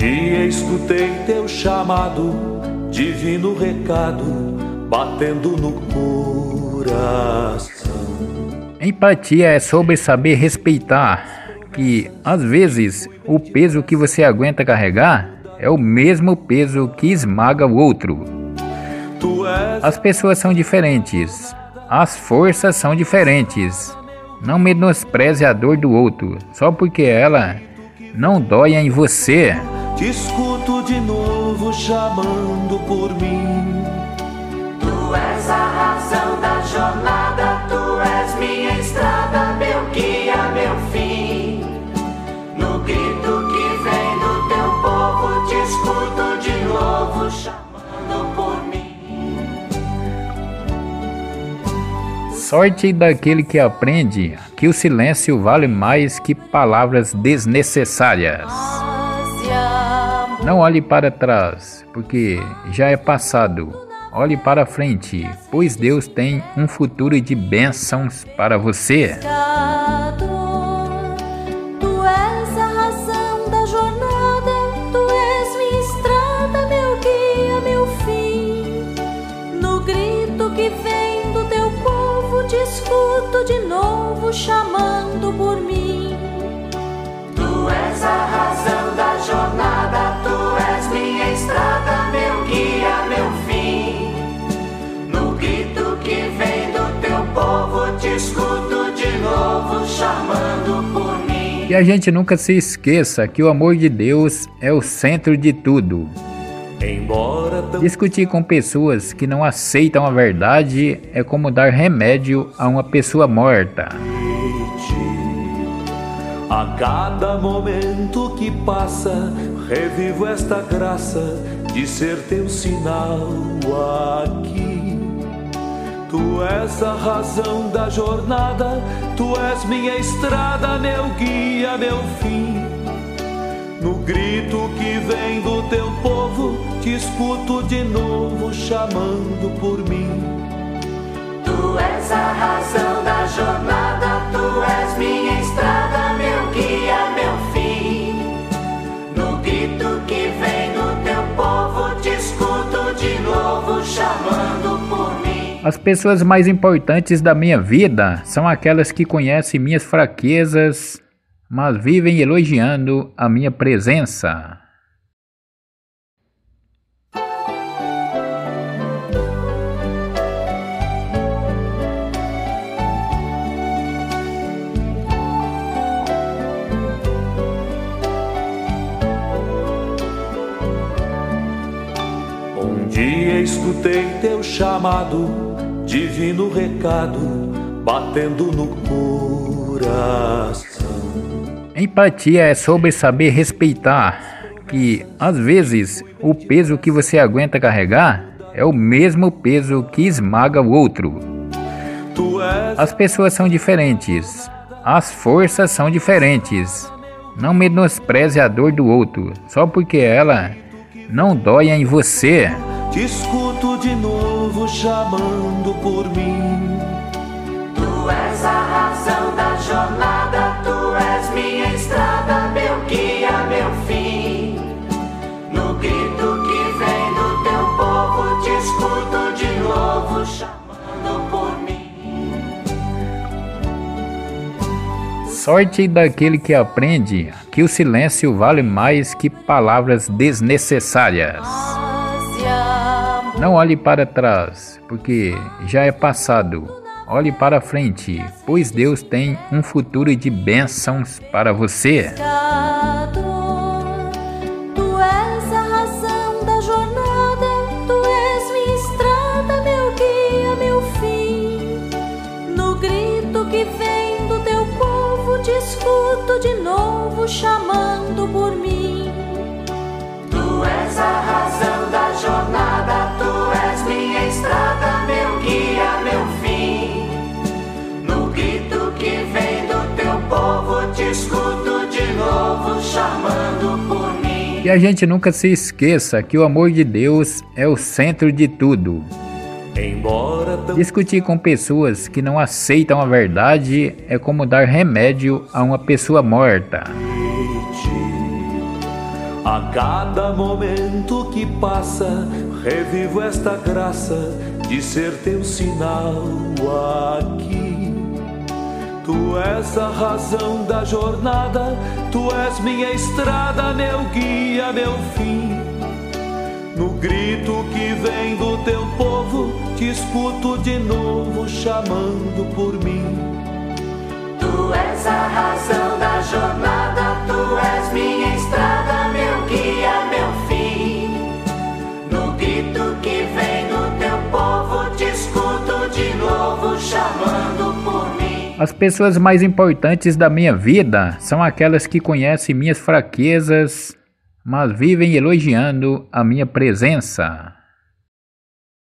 Dia escutei teu chamado, divino recado, batendo no coração. Empatia é sobre saber respeitar que, às vezes, o peso que você aguenta carregar é o mesmo peso que esmaga o outro. As pessoas são diferentes, as forças são diferentes. Não menospreze a dor do outro só porque ela não dói em você. Te escuto de novo chamando por mim. Tu és a razão da jornada, tu és minha estrada, meu guia, meu fim. No grito que vem do teu povo, te escuto de novo chamando por mim. Sorte daquele que aprende que o silêncio vale mais que palavras desnecessárias. Não olhe para trás, porque já é passado. Olhe para frente, pois Deus tem um futuro de bênçãos para você. Que a gente nunca se esqueça que o amor de Deus é o centro de tudo. Discutir com pessoas que não aceitam a verdade é como dar remédio a uma pessoa morta. A cada momento que passa, revivo esta graça de ser teu sinal aqui. Tu és a razão da jornada, tu és minha estrada, meu guia, meu fim. No grito que vem do teu povo, te escuto de novo chamando por mim. Tu és a razão da jornada, As pessoas mais importantes da minha vida são aquelas que conhecem minhas fraquezas, mas vivem elogiando a minha presença. Um dia escutei teu chamado, divino recado, batendo no coração. Empatia é sobre saber respeitar que, às vezes, o peso que você aguenta carregar é o mesmo peso que esmaga o outro. As pessoas são diferentes, as forças são diferentes. Não menospreze a dor do outro só porque ela não dói em você. Te escuto de novo chamando por mim. Tu és a razão da jornada, tu és minha estrada, meu guia, meu fim. No grito que vem do teu povo, te escuto de novo chamando por mim. Sorte daquele que aprende que o silêncio vale mais que palavras desnecessárias. Não olhe para trás, porque já é passado. Olhe para frente, pois Deus tem um futuro de bênçãos para você. Te escuto de novo chamando por mim. Que a gente nunca se esqueça que o amor de Deus é o centro de tudo. Embora tão Discutir com pessoas que não aceitam a verdade é como dar remédio a uma pessoa morta. A cada momento que passa, revivo esta graça de ser teu sinal aqui. Tu és a razão da jornada, tu és minha estrada, meu guia, meu fim. No grito que vem do teu povo, te escuto de novo chamando por mim. Tu és a razão da jornada, As pessoas mais importantes da minha vida são aquelas que conhecem minhas fraquezas, mas vivem elogiando a minha presença.